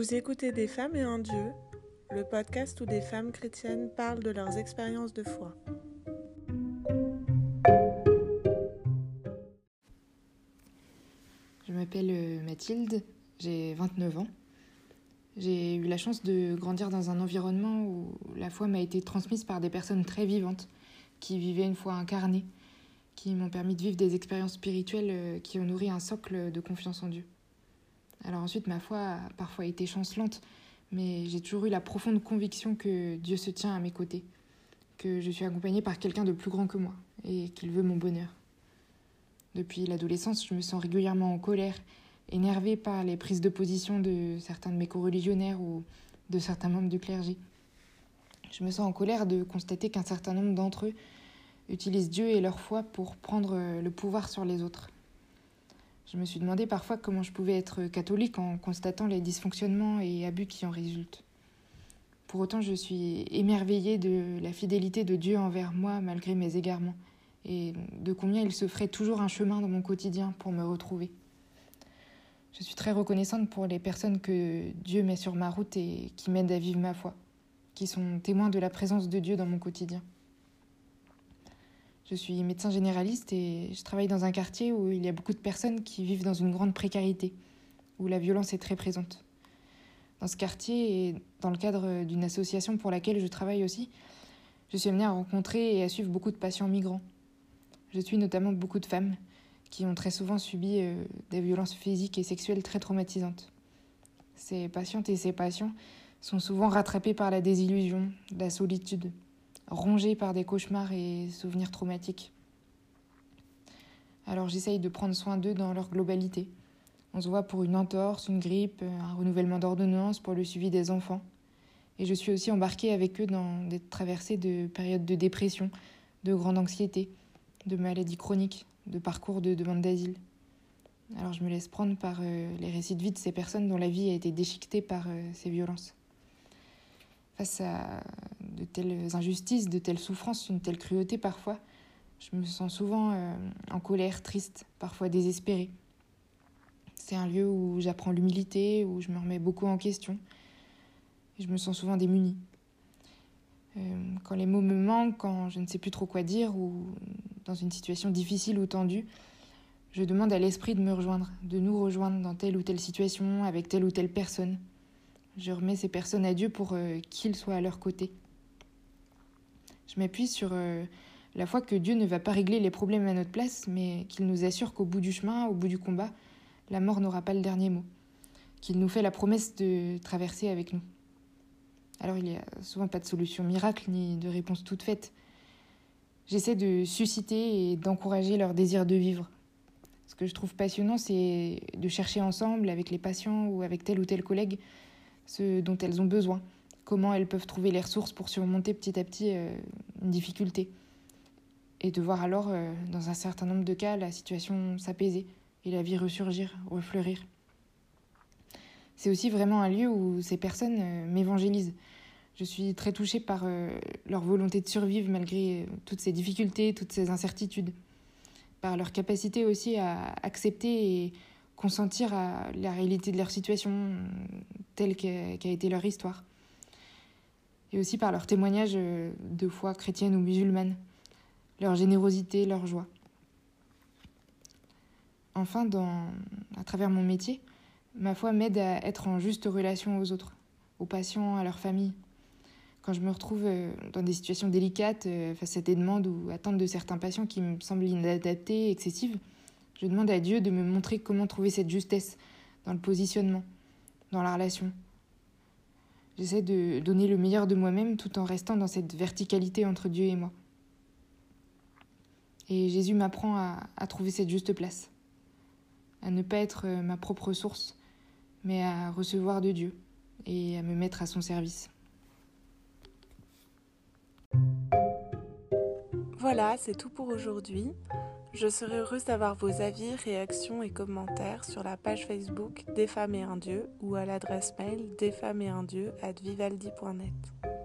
Vous écoutez Des femmes et un Dieu, le podcast où des femmes chrétiennes parlent de leurs expériences de foi. Je m'appelle euh, Mathilde, j'ai 29 ans. J'ai eu la chance de grandir dans un environnement où la foi m'a été transmise par des personnes très vivantes, qui vivaient une foi incarnée, qui m'ont permis de vivre des expériences spirituelles euh, qui ont nourri un socle de confiance en Dieu. Alors ensuite, ma foi a parfois été chancelante, mais j'ai toujours eu la profonde conviction que Dieu se tient à mes côtés, que je suis accompagnée par quelqu'un de plus grand que moi et qu'il veut mon bonheur. Depuis l'adolescence, je me sens régulièrement en colère, énervée par les prises de position de certains de mes co-religionnaires ou de certains membres du clergé. Je me sens en colère de constater qu'un certain nombre d'entre eux utilisent Dieu et leur foi pour prendre le pouvoir sur les autres. Je me suis demandé parfois comment je pouvais être catholique en constatant les dysfonctionnements et abus qui en résultent. Pour autant, je suis émerveillée de la fidélité de Dieu envers moi malgré mes égarements, et de combien il se ferait toujours un chemin dans mon quotidien pour me retrouver. Je suis très reconnaissante pour les personnes que Dieu met sur ma route et qui m'aident à vivre ma foi, qui sont témoins de la présence de Dieu dans mon quotidien. Je suis médecin généraliste et je travaille dans un quartier où il y a beaucoup de personnes qui vivent dans une grande précarité, où la violence est très présente. Dans ce quartier et dans le cadre d'une association pour laquelle je travaille aussi, je suis amenée à rencontrer et à suivre beaucoup de patients migrants. Je suis notamment beaucoup de femmes qui ont très souvent subi euh, des violences physiques et sexuelles très traumatisantes. Ces patientes et ces patients sont souvent rattrapés par la désillusion, la solitude, rongés par des cauchemars et souvenirs traumatiques. Alors j'essaye de prendre soin d'eux dans leur globalité. On se voit pour une entorse, une grippe, un renouvellement d'ordonnance pour le suivi des enfants. Et je suis aussi embarquée avec eux dans des traversées de périodes de dépression, de grande anxiété, de maladies chroniques, de parcours de demande d'asile. Alors je me laisse prendre par euh, les récits de vie de ces personnes dont la vie a été déchiquetée par euh, ces violences. Face à de telles injustices, de telles souffrances, une telle cruauté parfois, je me sens souvent euh, en colère, triste, parfois désespérée. C'est un lieu où j'apprends l'humilité, où je me remets beaucoup en question. Je me sens souvent démunie. Euh, quand les mots me manquent, quand je ne sais plus trop quoi dire, ou dans une situation difficile ou tendue, je demande à l'esprit de me rejoindre, de nous rejoindre dans telle ou telle situation, avec telle ou telle personne. Je remets ces personnes à Dieu pour euh, qu'ils soient à leur côté. Je m'appuie sur euh, la foi que Dieu ne va pas régler les problèmes à notre place, mais qu'il nous assure qu'au bout du chemin, au bout du combat, la mort n'aura pas le dernier mot, qu'il nous fait la promesse de traverser avec nous. Alors il n'y a souvent pas de solution miracle ni de réponse toute faite. J'essaie de susciter et d'encourager leur désir de vivre. Ce que je trouve passionnant, c'est de chercher ensemble, avec les patients ou avec tel ou tel collègue, ce dont elles ont besoin, comment elles peuvent trouver les ressources pour surmonter petit à petit euh, une difficulté. Et de voir alors, euh, dans un certain nombre de cas, la situation s'apaiser et la vie ressurgir, refleurir. C'est aussi vraiment un lieu où ces personnes euh, m'évangélisent. Je suis très touchée par leur volonté de survivre malgré toutes ces difficultés, toutes ces incertitudes, par leur capacité aussi à accepter et consentir à la réalité de leur situation telle qu'a été leur histoire. Et aussi par leur témoignage euh, de foi chrétienne ou musulmane, leur générosité, leur joie. Enfin, dans, à travers mon métier, ma foi m'aide à être en juste relation aux autres, aux patients, à leur famille. Quand je me retrouve euh, dans des situations délicates euh, face à des demandes ou attentes de certains patients qui me semblent inadaptées, excessives, je demande à Dieu de me montrer comment trouver cette justesse dans le positionnement, dans la relation. J'essaie de donner le meilleur de moi-même tout en restant dans cette verticalité entre Dieu et moi. Et Jésus m'apprend à, trouver cette juste place, à ne pas être euh, ma propre source, mais à recevoir de Dieu et à me mettre à son service. Voilà, c'est tout pour aujourd'hui. Je serai heureuse d'avoir vos avis, réactions et commentaires sur la page Facebook Des femmes et un dieu ou à l'adresse mail desfemmesetundieu at vivaldi.net.